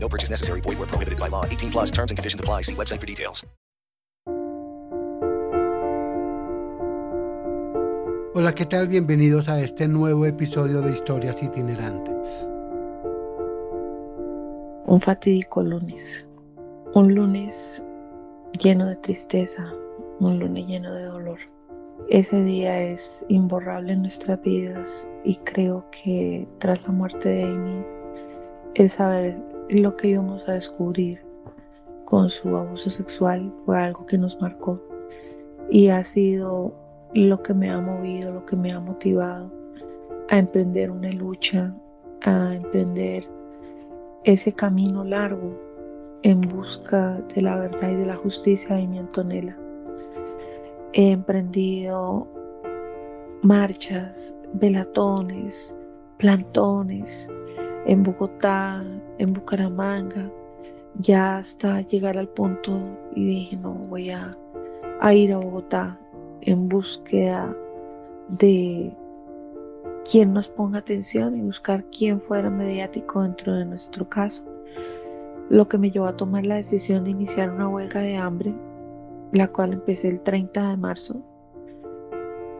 No purchase necessary. Void where prohibited by law. 18 plus terms and conditions apply. See website for details. Hola, ¿qué tal? Bienvenidos a este nuevo episodio de Historias Itinerantes. Un fatídico lunes. Un lunes lleno de tristeza. Un lunes lleno de dolor. Ese día es imborrable en nuestras vidas y creo que tras la muerte de Amy, el saber lo que íbamos a descubrir con su abuso sexual fue algo que nos marcó y ha sido lo que me ha movido, lo que me ha motivado a emprender una lucha, a emprender ese camino largo en busca de la verdad y de la justicia de mi Antonella. He emprendido marchas, velatones, plantones en Bogotá, en Bucaramanga, ya hasta llegar al punto y dije, no, voy a, ir a Bogotá en búsqueda de quien nos ponga atención y buscar quién fuera mediático dentro de nuestro caso. Lo que me llevó a tomar la decisión de iniciar una huelga de hambre, la cual empecé el 30 de marzo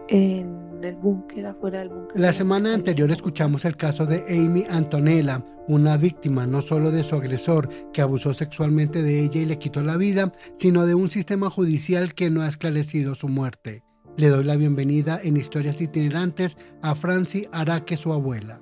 en el búnker, afuera del búnker. La semana anterior escuchamos el caso de Amy Antonella, una víctima no solo de su agresor que abusó sexualmente de ella y le quitó la vida, sino de un sistema judicial que no ha esclarecido su muerte. Le doy la bienvenida en Historias Itinerantes a Franci Araque, su abuela.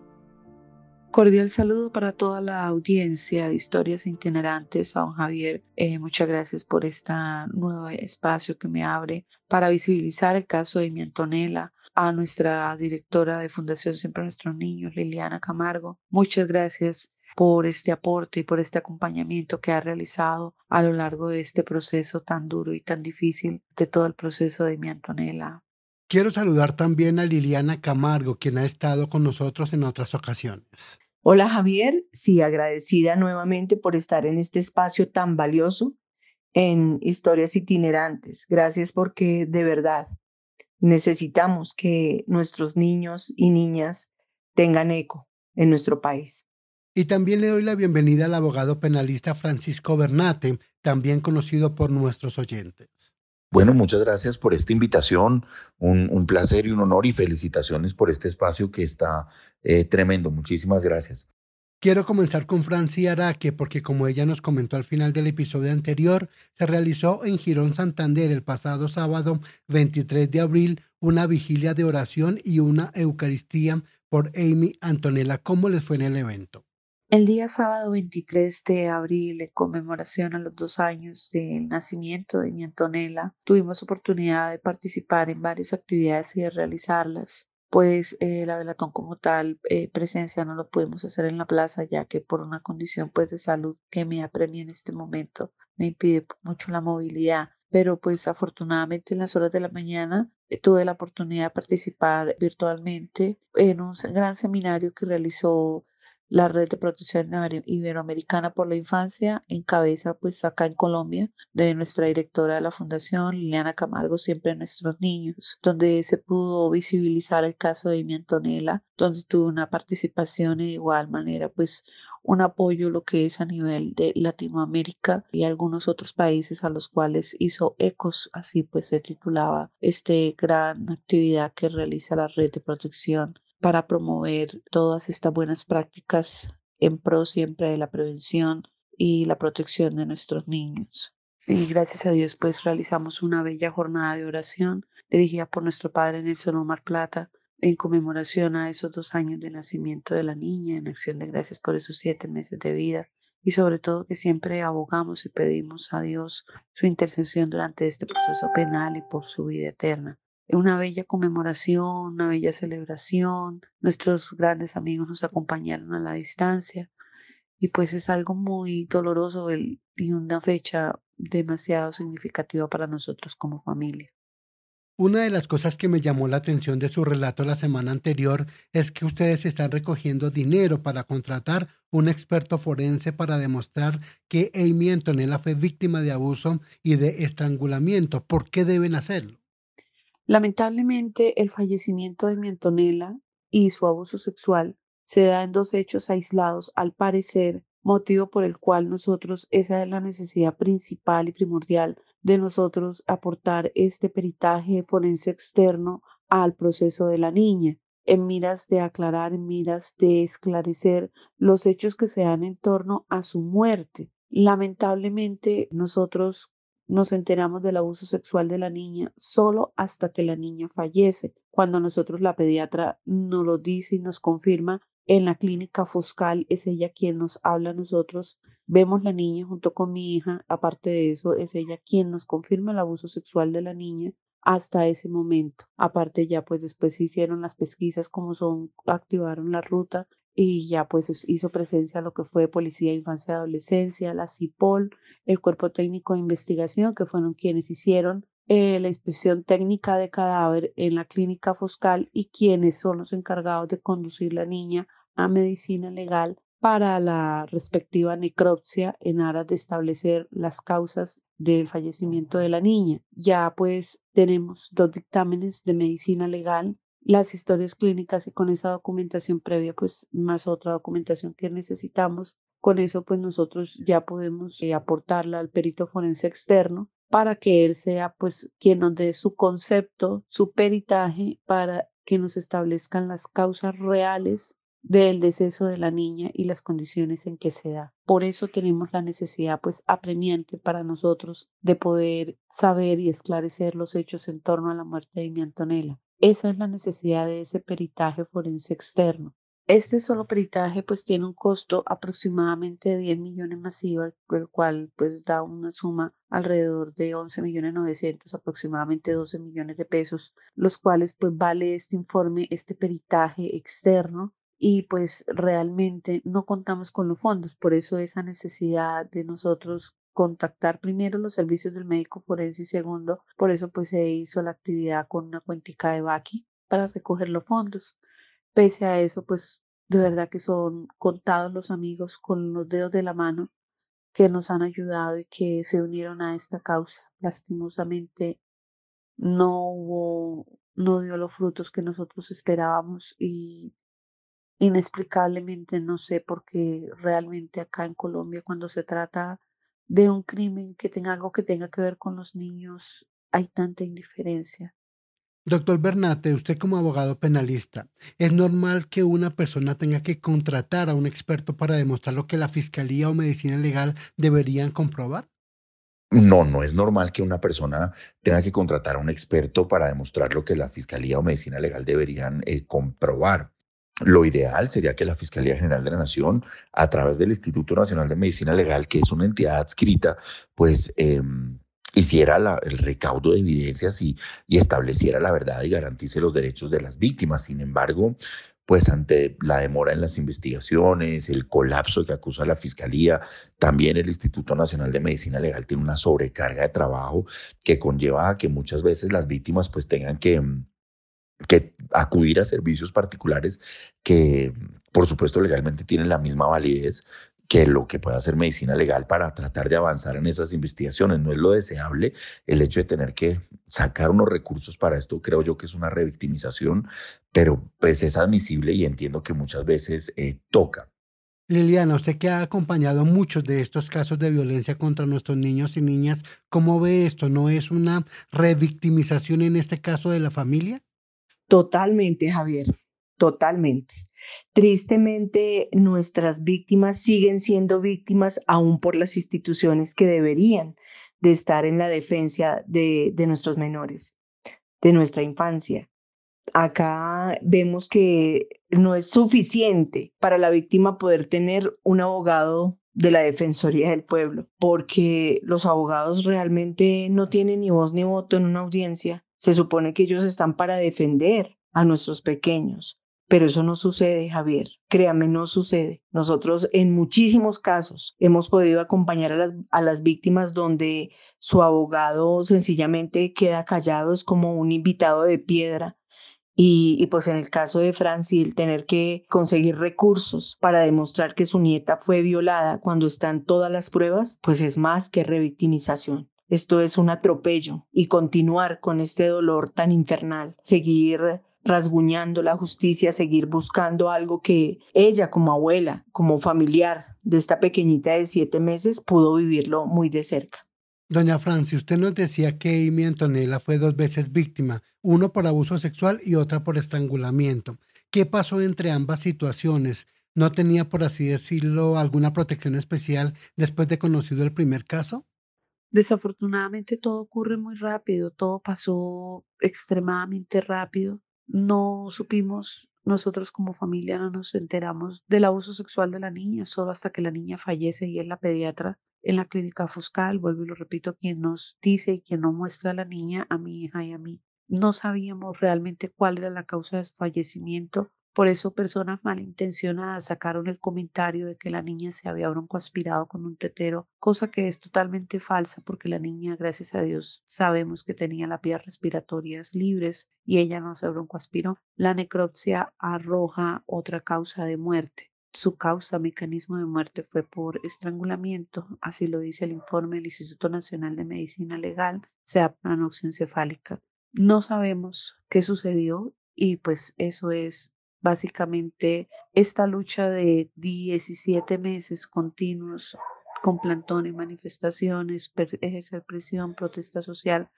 Cordial saludo para toda la audiencia de Historias Itinerantes, a don Javier. Eh, muchas gracias por este nuevo espacio que me abre para visibilizar el caso de mi Antonella, a nuestra directora de Fundación Siempre Nuestros Niños, Liliana Camargo. Muchas gracias por este aporte y por este acompañamiento que ha realizado a lo largo de este proceso tan duro y tan difícil de todo el proceso de mi Antonella. Quiero saludar también a Liliana Camargo, quien ha estado con nosotros en otras ocasiones. Hola Javier, sí, agradecida nuevamente por estar en este espacio tan valioso en historias itinerantes. Gracias porque de verdad necesitamos que nuestros niños y niñas tengan eco en nuestro país. Y también le doy la bienvenida al abogado penalista Francisco Bernate, también conocido por nuestros oyentes. Bueno, muchas gracias por esta invitación, un, placer y un honor y felicitaciones por este espacio que está eh, tremendo. Muchísimas gracias. Quiero comenzar con Francia Araque porque como ella nos comentó al final del episodio anterior, se realizó en Girón Santander el pasado sábado 23 de abril una vigilia de oración y una Eucaristía por Amy Antonella. ¿Cómo les fue en el evento? El día sábado 23 de abril, en conmemoración a los dos años del nacimiento de mi Antonella, tuvimos oportunidad de participar en varias actividades y de realizarlas. Pues eh, la velatón como tal, eh, presencia no lo pudimos hacer en la plaza, ya que por una condición pues de salud que me apremia en este momento, me impide mucho la movilidad. Pero pues afortunadamente en las horas de la mañana eh, tuve la oportunidad de participar virtualmente en un gran seminario que realizó la Red de Protección Iberoamericana por la Infancia, en cabeza pues acá en Colombia, de nuestra directora de la Fundación, Liliana Camargo, siempre nuestros niños, donde se pudo visibilizar el caso de mi Antonella, donde tuve una participación de igual manera pues un apoyo lo que es a nivel de Latinoamérica y algunos otros países a los cuales hizo ecos, así pues se titulaba este gran actividad que realiza la red de protección para promover todas estas buenas prácticas en pro siempre de la prevención y la protección de nuestros niños. Y gracias a Dios pues realizamos una bella jornada de oración dirigida por nuestro padre Nelson Omar Plata en conmemoración a esos dos años de nacimiento de la niña, en acción de gracias por esos siete meses de vida y sobre todo que siempre abogamos y pedimos a Dios su intercesión durante este proceso penal y por su vida eterna una bella conmemoración, una bella celebración. Nuestros grandes amigos nos acompañaron a la distancia y pues es algo muy doloroso y una fecha demasiado significativo para nosotros como familia. Una de las cosas que me llamó la atención de su relato la semana anterior es que ustedes están recogiendo dinero para contratar un experto forense para demostrar que Amy Antonella fue víctima de abuso y de estrangulamiento. ¿Por qué deben hacerlo? Lamentablemente, el fallecimiento de mi Antonella y su abuso sexual se da en dos hechos aislados, al parecer, motivo por el cual nosotros, esa es la necesidad principal y primordial de nosotros aportar este peritaje forense externo al proceso de la niña, en miras de aclarar, en miras de esclarecer los hechos que se dan en torno a su muerte. Lamentablemente, nosotros nos enteramos del abuso sexual de la niña solo hasta que la niña fallece, cuando nosotros la pediatra nos lo dice y nos confirma en la clínica Foscal, es ella quien nos habla a nosotros. Vemos la niña junto con mi hija. Aparte de eso, es ella quien nos confirma el abuso sexual de la niña hasta ese momento. Aparte ya pues después se hicieron las pesquisas como son, activaron la ruta y ya pues hizo presencia lo que fue Policía de Infancia y Adolescencia, la CIPOL, el Cuerpo Técnico de Investigación, que fueron quienes hicieron eh, la inspección técnica de cadáver en la clínica Foscal y quienes son los encargados de conducir la niña a medicina legal para la respectiva necropsia en aras de establecer las causas del fallecimiento de la niña. Ya pues tenemos dos dictámenes de medicina legal, las historias clínicas y con esa documentación previa pues más otra documentación que necesitamos. Con eso pues nosotros ya podemos eh, aportarla al perito forense externo para que él sea pues quien nos dé su concepto, su peritaje para que nos establezcan las causas reales del deceso de la niña y las condiciones en que se da. Por eso tenemos la necesidad pues apremiante para nosotros de poder saber y esclarecer los hechos en torno a la muerte de mi Antonella. Esa es la necesidad de ese peritaje forense externo. Este solo peritaje pues tiene un costo aproximadamente de 10 millones masivos, el cual pues da una suma alrededor de 11 millones 900, aproximadamente 12 millones de pesos, los cuales pues vale este informe, este peritaje externo y pues realmente no contamos con los fondos, por eso esa necesidad de nosotros contactar primero los servicios del médico forense y segundo, por eso pues se hizo la actividad con una cuentica de Baki para recoger los fondos. Pese a eso, pues de verdad que son contados los amigos con los dedos de la mano que nos han ayudado y que se unieron a esta causa. Lastimosamente no hubo, no dio los frutos que nosotros esperábamos y inexplicablemente no sé por qué realmente acá en Colombia cuando se trata de un crimen que tenga algo que tenga que ver con los niños hay tanta indiferencia. Doctor Bernate, usted como abogado penalista, ¿es normal que una persona tenga que contratar a un experto para demostrar lo que la fiscalía o medicina legal deberían comprobar? No, no es normal que una persona tenga que contratar a un experto para demostrar lo que la fiscalía o medicina legal deberían eh, comprobar. Lo ideal sería que la Fiscalía General de la Nación, a través del Instituto Nacional de Medicina Legal, que es una entidad adscrita, pues eh, hiciera el recaudo de evidencias y, y estableciera la verdad y garantice los derechos de las víctimas. Sin embargo, pues ante la demora en las investigaciones, el colapso que acusa la Fiscalía, también el Instituto Nacional de Medicina Legal tiene una sobrecarga de trabajo que conlleva a que muchas veces las víctimas pues tengan que, que acudir a servicios particulares que por supuesto legalmente tienen la misma validez, que lo que pueda hacer medicina legal para tratar de avanzar en esas investigaciones. No es lo deseable el hecho de tener que sacar unos recursos para esto, creo yo que es una revictimización, pero pues es admisible y entiendo que muchas veces eh, toca. Liliana, usted que ha acompañado muchos de estos casos de violencia contra nuestros niños y niñas, ¿cómo ve esto? ¿No es una revictimización en este caso de la familia? Totalmente, Javier, totalmente. Tristemente, nuestras víctimas siguen siendo víctimas aún por las instituciones que deberían de estar en la defensa de, de nuestros menores, de nuestra infancia. Acá vemos que no es suficiente para la víctima poder tener un abogado de la Defensoría del Pueblo, porque los abogados realmente no tienen ni voz ni voto en una audiencia. Se supone que ellos están para defender a nuestros pequeños, Pero eso no sucede, Javier. Créame, no sucede. Nosotros en muchísimos casos hemos podido acompañar a las, a las víctimas donde su abogado sencillamente queda callado, es como un invitado de piedra y, y, pues en el caso de Franci, el tener que conseguir recursos para demostrar que su nieta fue violada cuando están todas las pruebas, pues es más que revictimización. Esto es un atropello y continuar con este dolor tan infernal, seguir rasguñando la justicia, seguir buscando algo que ella como abuela, como familiar de esta pequeñita de siete meses, pudo vivirlo muy de cerca. Doña Franci, usted nos decía que Amy Antonella fue dos veces víctima, uno por abuso sexual y otra por estrangulamiento. ¿Qué pasó entre ambas situaciones? ¿No tenía, por así decirlo, alguna protección especial después de conocido el primer caso? Desafortunadamente todo ocurre muy rápido, todo pasó extremadamente rápido. No supimos, nosotros como familia no nos enteramos del abuso sexual de la niña, solo hasta que la niña fallece y es la pediatra en la clínica Fuscal, vuelvo y lo repito, quien nos dice y quien nos muestra a la niña, a mi hija y a mí. No sabíamos realmente cuál era la causa de su fallecimiento. Por eso personas malintencionadas sacaron el comentario de que la niña se había broncoaspirado con un tetero, cosa que es totalmente falsa porque la niña, gracias a Dios, sabemos que tenía las vías respiratorias libres y ella no se broncoaspiró. La necropsia arroja otra causa de muerte. Su causa, mecanismo de muerte fue por estrangulamiento, así lo dice el informe del Instituto Nacional de Medicina Legal, sea encefálica. No sabemos qué sucedió y pues eso es básicamente esta lucha de 17 meses continuos con plantones, manifestaciones, ejercer presión, protesta social,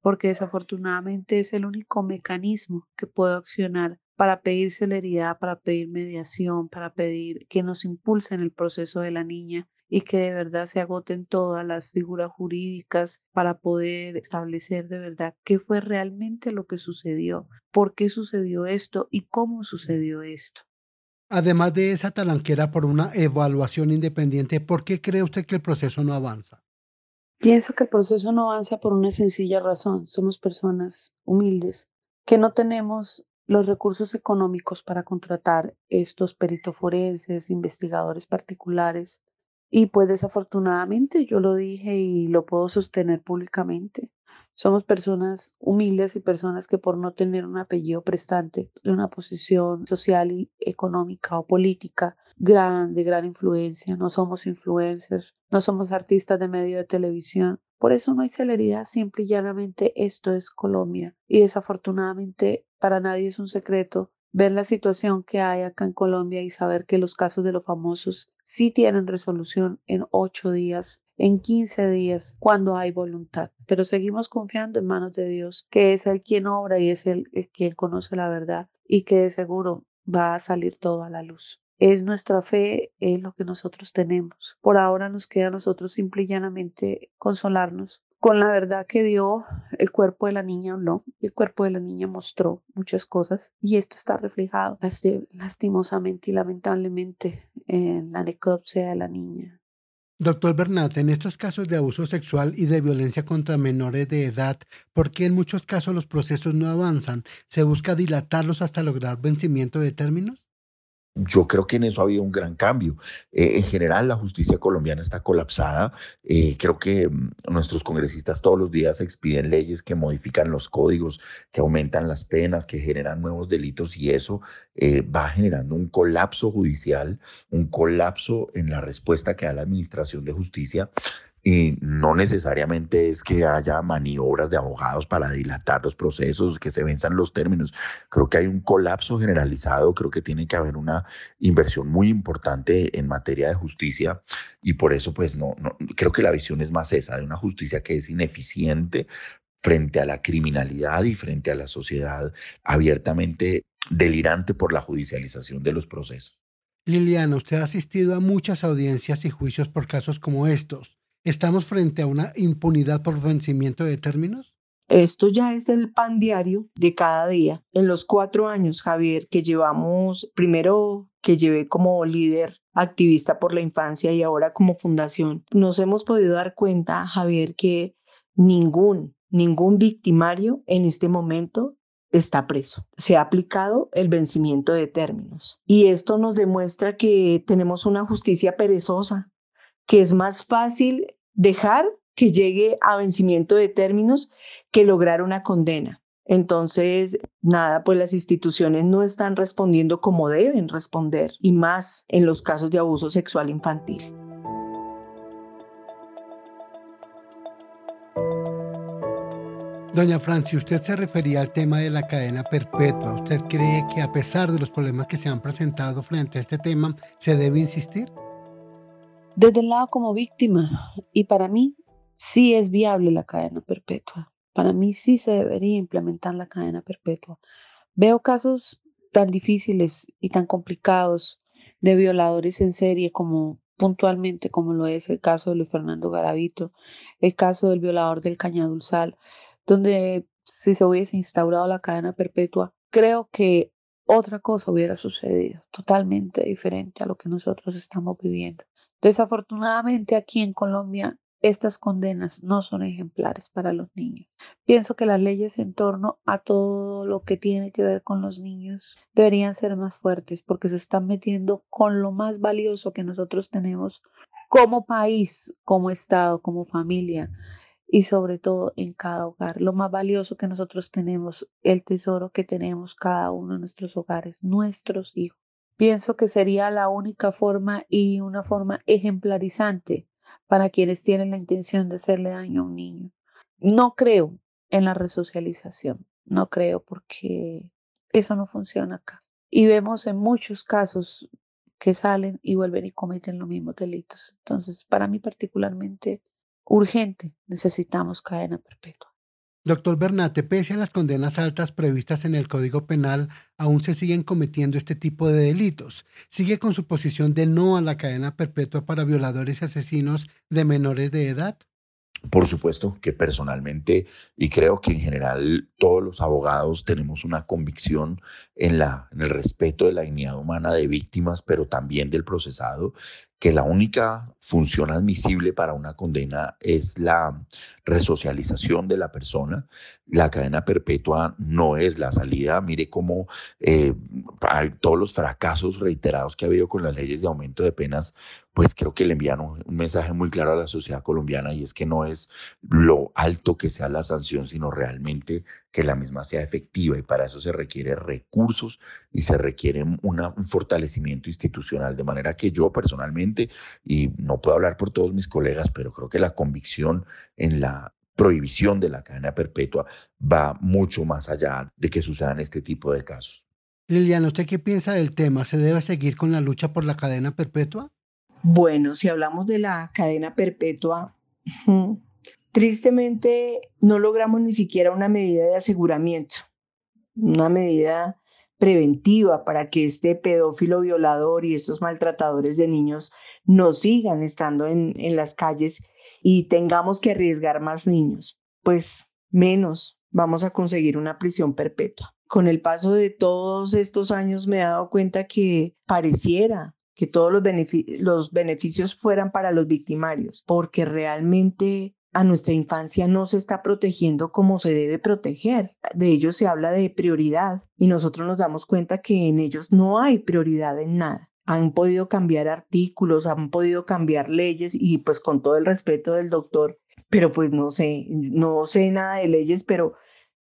porque desafortunadamente es el único mecanismo que puedo accionar para pedir celeridad, para pedir mediación, para pedir que nos impulsen el proceso de la niña y que de verdad se agoten todas las figuras jurídicas para poder establecer de verdad qué fue realmente lo que sucedió, por qué sucedió esto y cómo sucedió esto. Además de esa talanquera por una evaluación independiente, ¿por qué cree usted que el proceso no avanza? Pienso que el proceso no avanza por una sencilla razón. Somos personas humildes que no tenemos los recursos económicos para contratar estos peritoforenses, investigadores particulares. Y pues desafortunadamente yo lo dije y lo puedo sostener públicamente. Somos personas humildes y personas que por no tener un apellido prestante una posición social y económica o política gran, de gran influencia, no somos influencers, no somos artistas de medio de televisión. Por eso no hay celeridad, simple y llanamente esto es Colombia. Y desafortunadamente para nadie es un secreto ver la situación que hay acá en Colombia y saber que los casos de los famosos sí tienen resolución en ocho días, en quince días, cuando hay voluntad. Pero seguimos confiando en manos de Dios, que es el quien obra y es el, el quien conoce la verdad y que de seguro va a salir todo a la luz. Es nuestra fe, es lo que nosotros tenemos. Por ahora nos queda a nosotros simple y llanamente consolarnos con la verdad que dio el cuerpo de la niña habló, el cuerpo de la niña mostró muchas cosas y esto está reflejado lastimosamente y lamentablemente en la necropsia de la niña. Doctor Bernat, en estos casos de abuso sexual y de violencia contra menores de edad, ¿por qué en muchos casos los procesos no avanzan? ¿Se busca dilatarlos hasta lograr vencimiento de términos? Yo creo que en eso ha habido un gran cambio. Eh, en general, la justicia colombiana está colapsada. Eh, creo que mm, nuestros congresistas todos los días expiden leyes que modifican los códigos, que aumentan las penas, que generan nuevos delitos y eso eh, va generando un colapso judicial, un colapso en la respuesta que da la Administración de Justicia y no necesariamente es que haya maniobras de abogados para dilatar los procesos, que se venzan los términos. Creo que hay un colapso generalizado, creo que tiene que haber una inversión muy importante en materia de justicia y por eso pues no, creo que la visión es más esa, de una justicia que es ineficiente frente a la criminalidad y frente a la sociedad abiertamente delirante por la judicialización de los procesos. Liliana, usted ha asistido a muchas audiencias y juicios por casos como estos. ¿Estamos frente a una impunidad por vencimiento de términos? Esto ya es el pan diario de cada día. En los cuatro años, Javier, que llevamos, primero que llevé como líder activista por la infancia y ahora como fundación, nos hemos podido dar cuenta, Javier, que ningún, ningún victimario en este momento está preso. Se ha aplicado el vencimiento de términos. Y esto nos demuestra que tenemos una justicia perezosa, que es más fácil dejar que llegue a vencimiento de términos que lograr una condena. Entonces, nada, pues las instituciones no están respondiendo como deben responder, y más en los casos de abuso sexual infantil. Doña Francia, usted se refería al tema de la cadena perpetua. ¿Usted cree que a pesar de los problemas que se han presentado frente a este tema, se debe insistir? Desde el lado como víctima, y para mí sí es viable la cadena perpetua. Para mí sí se debería implementar la cadena perpetua. Veo casos tan difíciles y tan complicados de violadores en serie como puntualmente como lo es el caso de Luis Fernando Garavito, el caso del violador del Cañadulzal, donde si se hubiese instaurado la cadena perpetua, creo que otra cosa hubiera sucedido, totalmente diferente a lo que nosotros estamos viviendo. Desafortunadamente aquí en Colombia estas condenas no son ejemplares para los niños. Pienso que las leyes en torno a todo lo que tiene que ver con los niños deberían ser más fuertes porque se están metiendo con lo más valioso que nosotros tenemos como país, como Estado, como familia y sobre todo en cada hogar. Lo más valioso que nosotros tenemos, el tesoro que tenemos cada uno en nuestros hogares, nuestros hijos. Pienso que sería la única forma y una forma ejemplarizante para quienes tienen la intención de hacerle daño a un niño. No creo en la resocialización, no creo porque eso no funciona acá. Y vemos en muchos casos que salen y vuelven y cometen los mismos delitos. Entonces, para mí particularmente, urgente, necesitamos cadena perpetua. Doctor Bernate, pese a las condenas altas previstas en el Código Penal, aún se siguen cometiendo este tipo de delitos. ¿Sigue con su posición de no a la cadena perpetua para violadores y asesinos de menores de edad? Por supuesto que personalmente, y creo que en general todos los abogados tenemos una convicción en, la, en el respeto de la dignidad humana de víctimas, pero también del procesado, que la única función admisible para una condena es la resocialización de la persona. La cadena perpetua no es la salida. Mire cómo eh, todos los fracasos reiterados que ha habido con las leyes de aumento de penas, pues creo que le envían un, mensaje muy claro a la sociedad colombiana y es que no es lo alto que sea la sanción, sino realmente que la misma sea efectiva y para eso se requiere recursos y se requiere un fortalecimiento institucional. De manera que yo personalmente, y no puedo hablar por todos mis colegas, pero creo que la convicción en la prohibición de la cadena perpetua va mucho más allá de que sucedan este tipo de casos. Liliana, ¿usted qué piensa del tema? ¿Se debe seguir con la lucha por la cadena perpetua? Bueno, si hablamos de la cadena perpetua, tristemente no logramos ni siquiera una medida de aseguramiento, una medida preventiva para que este pedófilo violador y estos maltratadores de niños no sigan estando en, en las calles y tengamos que arriesgar más niños. Pues menos vamos a conseguir una prisión perpetua. Con el paso de todos estos años me he dado cuenta que pareciera que todos los, los beneficios fueran para los victimarios, porque realmente a nuestra infancia no se está protegiendo como se debe proteger. De ellos se habla de prioridad y nosotros nos damos cuenta que en ellos no hay prioridad en nada. Han podido cambiar artículos, han podido cambiar leyes y pues con todo el respeto del doctor, pero pues no sé, no sé nada de leyes, pero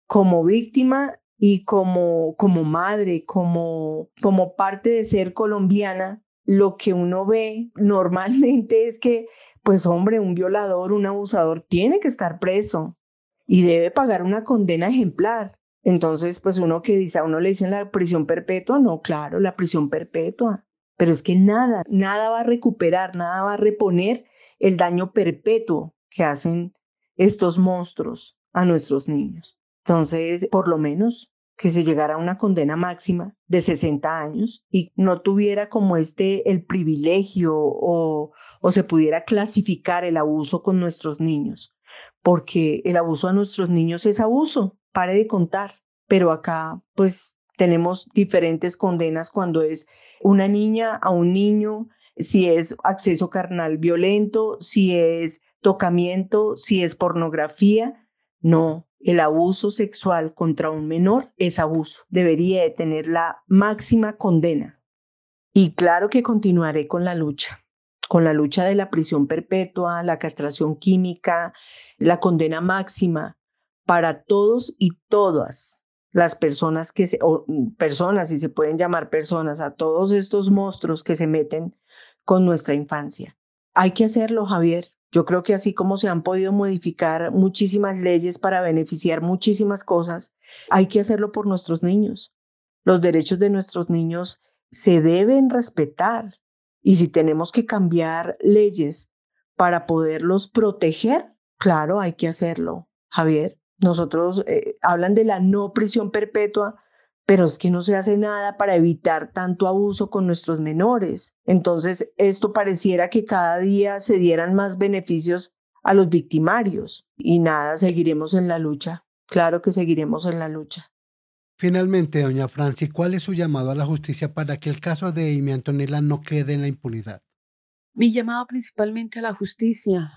como víctima y como, como madre, como, como parte de ser colombiana, lo que uno ve normalmente es que, pues hombre, un violador, un abusador tiene que estar preso y debe pagar una condena ejemplar. Entonces, pues uno que dice, a uno le dicen la prisión perpetua, no, claro, la prisión perpetua. Pero es que nada, nada va a recuperar, nada va a reponer el daño perpetuo que hacen estos monstruos a nuestros niños. Entonces, por lo menos que se llegara a una condena máxima de 60 años y no tuviera como este el privilegio o, o se pudiera clasificar el abuso con nuestros niños, porque el abuso a nuestros niños es abuso, pare de contar, pero acá pues tenemos diferentes condenas cuando es una niña a un niño, si es acceso carnal violento, si es tocamiento, si es pornografía, no, el abuso sexual contra un menor es abuso. Debería de tener la máxima condena. Y claro que continuaré con la lucha, con la lucha de la prisión perpetua, la castración química, la condena máxima para todos y todas las personas que se, o personas, si se pueden llamar personas, a todos estos monstruos que se meten con nuestra infancia. Hay que hacerlo, Javier. Yo creo que así como se han podido modificar muchísimas leyes para beneficiar muchísimas cosas, hay que hacerlo por nuestros niños. Los derechos de nuestros niños se deben respetar y si tenemos que cambiar leyes para poderlos proteger, claro, hay que hacerlo, Javier. Nosotros eh, hablan de la no prisión perpetua, pero es que no se hace nada para evitar tanto abuso con nuestros menores. Entonces, esto pareciera que cada día se dieran más beneficios a los victimarios y nada, seguiremos en la lucha. Claro que seguiremos en la lucha. Finalmente, doña Franci, ¿cuál es su llamado a la justicia para que el caso de Amy Antonella no quede en la impunidad? Mi llamado principalmente a la justicia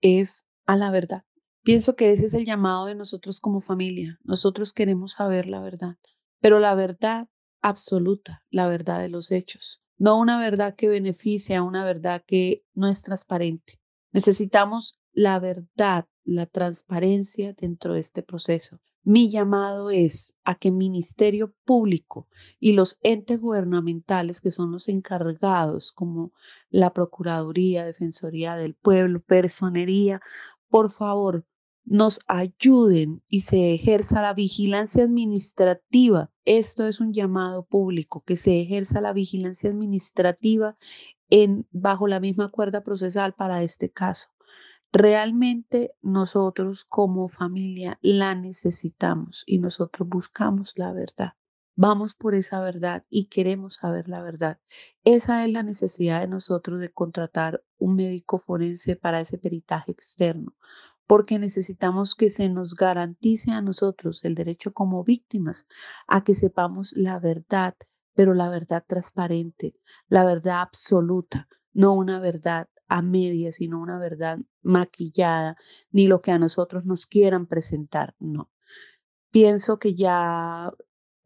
es a la verdad. Pienso que ese es el llamado de nosotros como familia. Nosotros queremos saber la verdad pero la verdad absoluta, la verdad de los hechos, no una verdad que beneficia, una verdad que no es transparente. Necesitamos la verdad, la transparencia dentro de este proceso. Mi llamado es a que el Ministerio Público y los entes gubernamentales que son los encargados, como la Procuraduría, Defensoría del Pueblo, Personería, por favor, nos ayuden y se ejerza la vigilancia administrativa. Esto es un llamado público, que se ejerza la vigilancia administrativa en, bajo la misma cuerda procesal para este caso. Realmente nosotros como familia la necesitamos y nosotros buscamos la verdad. Vamos por esa verdad y queremos saber la verdad. Esa es la necesidad de nosotros de contratar un médico forense para ese peritaje externo, porque necesitamos que se nos garantice a nosotros el derecho como víctimas a que sepamos la verdad, pero la verdad transparente, la verdad absoluta, no una verdad a media, sino una verdad maquillada, ni lo que a nosotros nos quieran presentar, no. Pienso que ya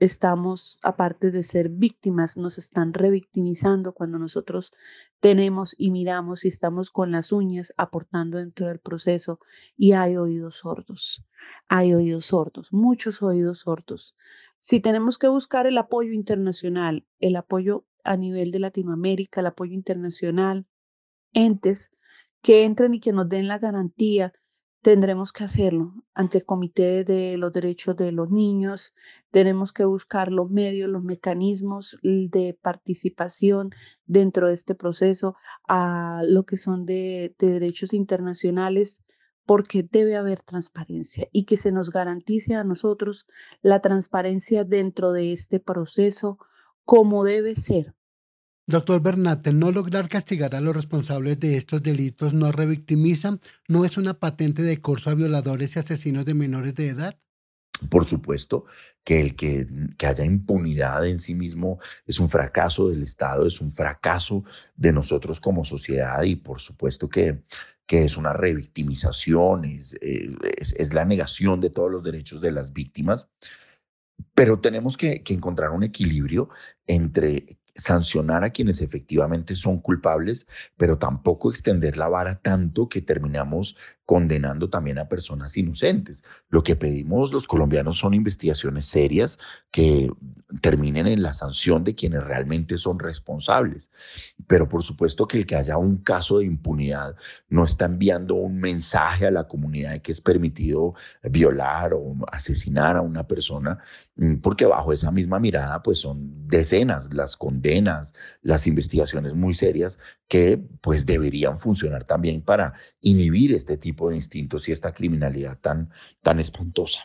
estamos, aparte de ser víctimas, nos están revictimizando cuando nosotros tenemos y miramos y estamos con las uñas aportando dentro del proceso y hay oídos sordos, hay oídos sordos, muchos oídos sordos. Si tenemos que buscar el apoyo internacional, el apoyo a nivel de Latinoamérica, el apoyo internacional, entes que entren y que nos den la garantía tendremos que hacerlo ante el Comité de los Derechos de los Niños. Tenemos que buscar los medios, los mecanismos de participación dentro de este proceso a lo que son de, derechos internacionales porque debe haber transparencia y que se nos garantice a nosotros la transparencia dentro de este proceso como debe ser, Doctor Bernate, no lograr castigar a los responsables de estos delitos no revictimiza, no es una patente de curso a violadores y asesinos de menores de edad. Por supuesto que el que, que, haya impunidad en sí mismo es un fracaso del Estado, es un fracaso de nosotros como sociedad y por supuesto que, que es una revictimización, es, eh, es, es, la negación de todos los derechos de las víctimas. Pero tenemos que, que encontrar un equilibrio entre sancionar a quienes efectivamente son culpables, pero tampoco extender la vara tanto que terminamos condenando también a personas inocentes. Lo que pedimos los colombianos son investigaciones serias que terminen en la sanción de quienes realmente son responsables. Pero por supuesto que el que haya un caso de impunidad no está enviando un mensaje a la comunidad de que es permitido violar o asesinar a una persona, mm, porque bajo esa misma mirada pues son decenas las condenas, las investigaciones muy serias que pues deberían funcionar también para inhibir este tipo de instintos y esta criminalidad tan, tan espantosa.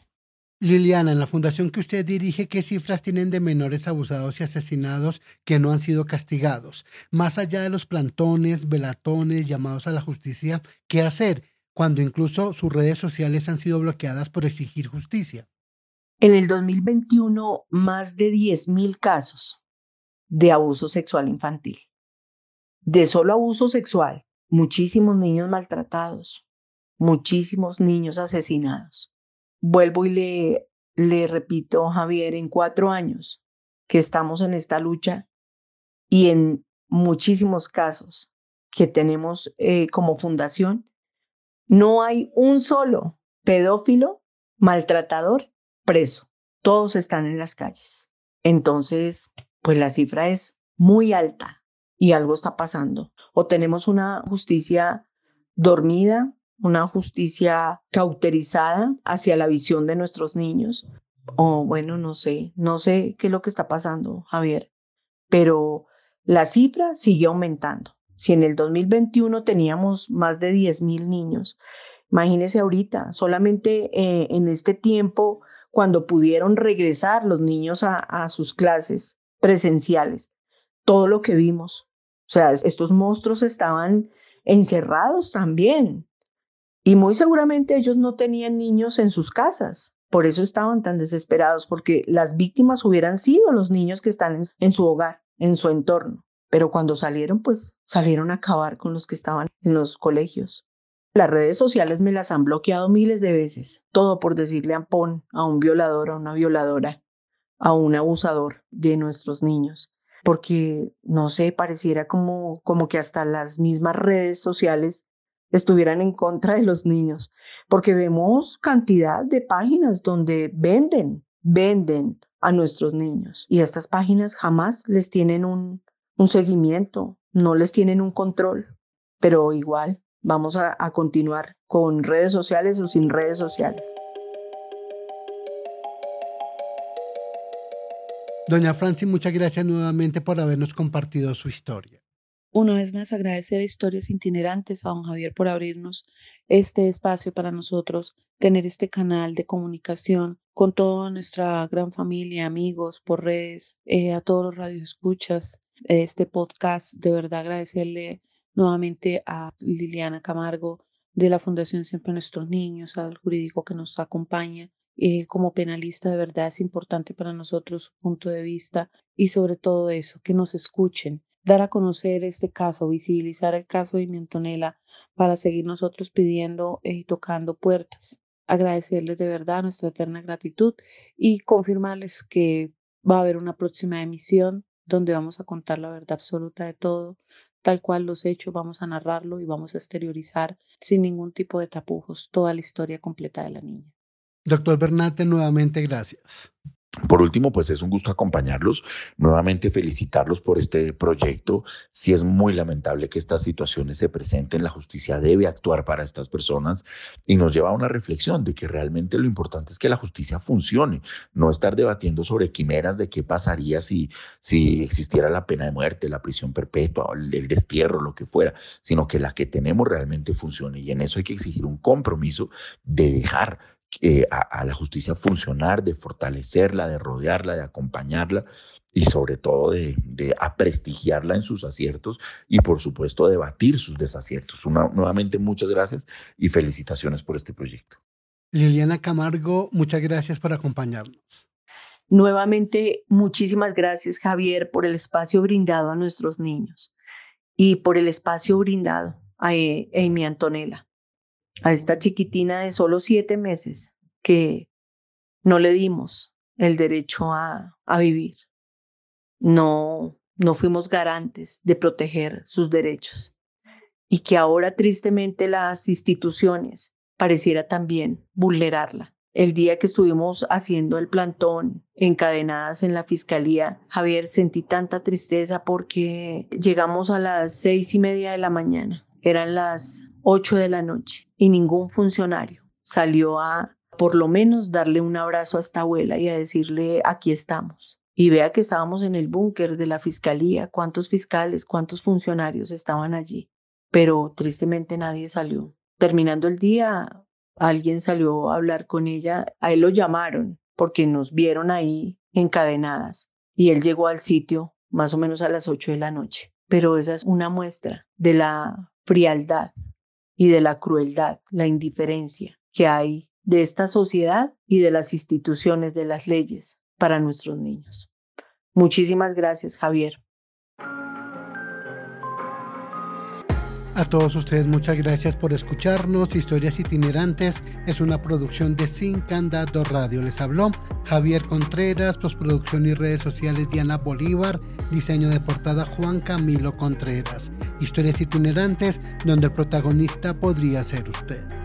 Liliana, en la fundación que usted dirige, ¿qué cifras tienen de menores abusados y asesinados que no han sido castigados? Más allá de los plantones, velatones, llamados a la justicia, ¿qué hacer cuando incluso sus redes sociales han sido bloqueadas por exigir justicia? En el 2021, más de 10.000 casos de abuso sexual infantil. De solo abuso sexual, muchísimos niños maltratados, muchísimos niños asesinados. vuelvo y le, le repito, Javier, en cuatro años que estamos en esta lucha y en muchísimos casos que tenemos eh, como fundación, no hay un solo pedófilo, maltratador, preso. Todos están en las calles. Entonces, pues la cifra es muy alta y algo está pasando. O tenemos una justicia dormida, una justicia cauterizada hacia la visión de nuestros niños. O bueno, no sé, no sé qué es lo que está pasando, Javier, pero la cifra sigue aumentando. Si en el 2021 teníamos más de 10 mil niños, imagínese ahorita, solamente eh, en este tiempo, cuando pudieron regresar los niños a sus clases presenciales, todo lo que vimos. O sea, estos monstruos estaban encerrados también. Y muy seguramente ellos no tenían niños en sus casas. Por eso estaban tan desesperados, porque las víctimas hubieran sido los niños que están en, su hogar, en su entorno. Pero cuando salieron, pues salieron a acabar con los que estaban en los colegios. Las redes sociales me las han bloqueado miles de veces, todo por decirle ampón a un violador, a una violadora, a un abusador de nuestros niños porque, no sé, pareciera como, como que hasta las mismas redes sociales estuvieran en contra de los niños, porque vemos cantidad de páginas donde venden, venden a nuestros niños y estas páginas jamás les tienen un, un seguimiento, no les tienen un control, pero igual vamos a continuar con redes sociales o sin redes sociales. Doña Franci, muchas gracias nuevamente por habernos compartido su historia. Una vez más agradecer Historias Itinerantes, a don Javier por abrirnos este espacio para nosotros, tener este canal de comunicación con toda nuestra gran familia, amigos, por redes, eh, a todos los radioescuchas, este podcast. De verdad agradecerle nuevamente a Liliana Camargo de la Fundación Siempre Nuestros Niños, al jurídico que nos acompaña eh, como penalista de verdad es importante para nosotros su punto de vista y sobre todo eso, que nos escuchen, dar a conocer este caso, visibilizar el caso de Miantonela para seguir nosotros pidiendo y tocando puertas. Agradecerles de verdad nuestra eterna gratitud y confirmarles que va a haber una próxima emisión donde vamos a contar la verdad absoluta de todo, tal cual los hechos, vamos a narrarlo y vamos a exteriorizar sin ningún tipo de tapujos toda la historia completa de la niña. Doctor Bernate, nuevamente gracias. Por último, pues es un gusto acompañarlos, nuevamente felicitarlos por este proyecto. Si es muy lamentable que estas situaciones se presenten, la justicia debe actuar para estas personas y nos lleva a una reflexión de que realmente lo importante es que la justicia funcione, no estar debatiendo sobre quimeras de qué pasaría si, si existiera la pena de muerte, la prisión perpetua, el destierro, lo que fuera, sino que la que tenemos realmente funcione y en eso hay que exigir un compromiso de dejar eh, a, la justicia funcionar, de fortalecerla, de rodearla, de acompañarla y sobre todo de, de aprestigiarla en sus aciertos y por supuesto debatir sus desaciertos. nuevamente muchas gracias y felicitaciones por este proyecto. Liliana Camargo, muchas gracias por acompañarnos. Nuevamente, muchísimas gracias Javier por el espacio brindado a nuestros niños y por el espacio brindado a Amy Antonella a esta chiquitina de solo siete meses que no le dimos el derecho a, a vivir. No, no fuimos garantes de proteger sus derechos y que ahora tristemente las instituciones pareciera también vulnerarla. El día que estuvimos haciendo el plantón encadenadas en la fiscalía, Javier, sentí tanta tristeza porque llegamos a las seis y media de la mañana. Eran las 8 de la noche y ningún funcionario salió a por lo menos darle un abrazo a esta abuela y a decirle aquí estamos. Y vea que estábamos en el búnker de la fiscalía, cuántos fiscales, cuántos funcionarios estaban allí, pero tristemente nadie salió. Terminando el día, alguien salió a hablar con ella, a él lo llamaron porque nos vieron ahí encadenadas y él llegó al sitio más o menos a las 8 de la noche. Pero esa es una muestra de la frialdad y de la crueldad, la indiferencia que hay de esta sociedad y de las instituciones de las leyes para nuestros niños. Muchísimas gracias, Javier. A todos ustedes muchas gracias por escucharnos. Historias itinerantes es una producción de Sin Candado Radio. Les habló Javier Contreras, postproducción y redes sociales Diana Bolívar, diseño de portada Juan Camilo Contreras. Historias itinerantes donde el protagonista podría ser usted.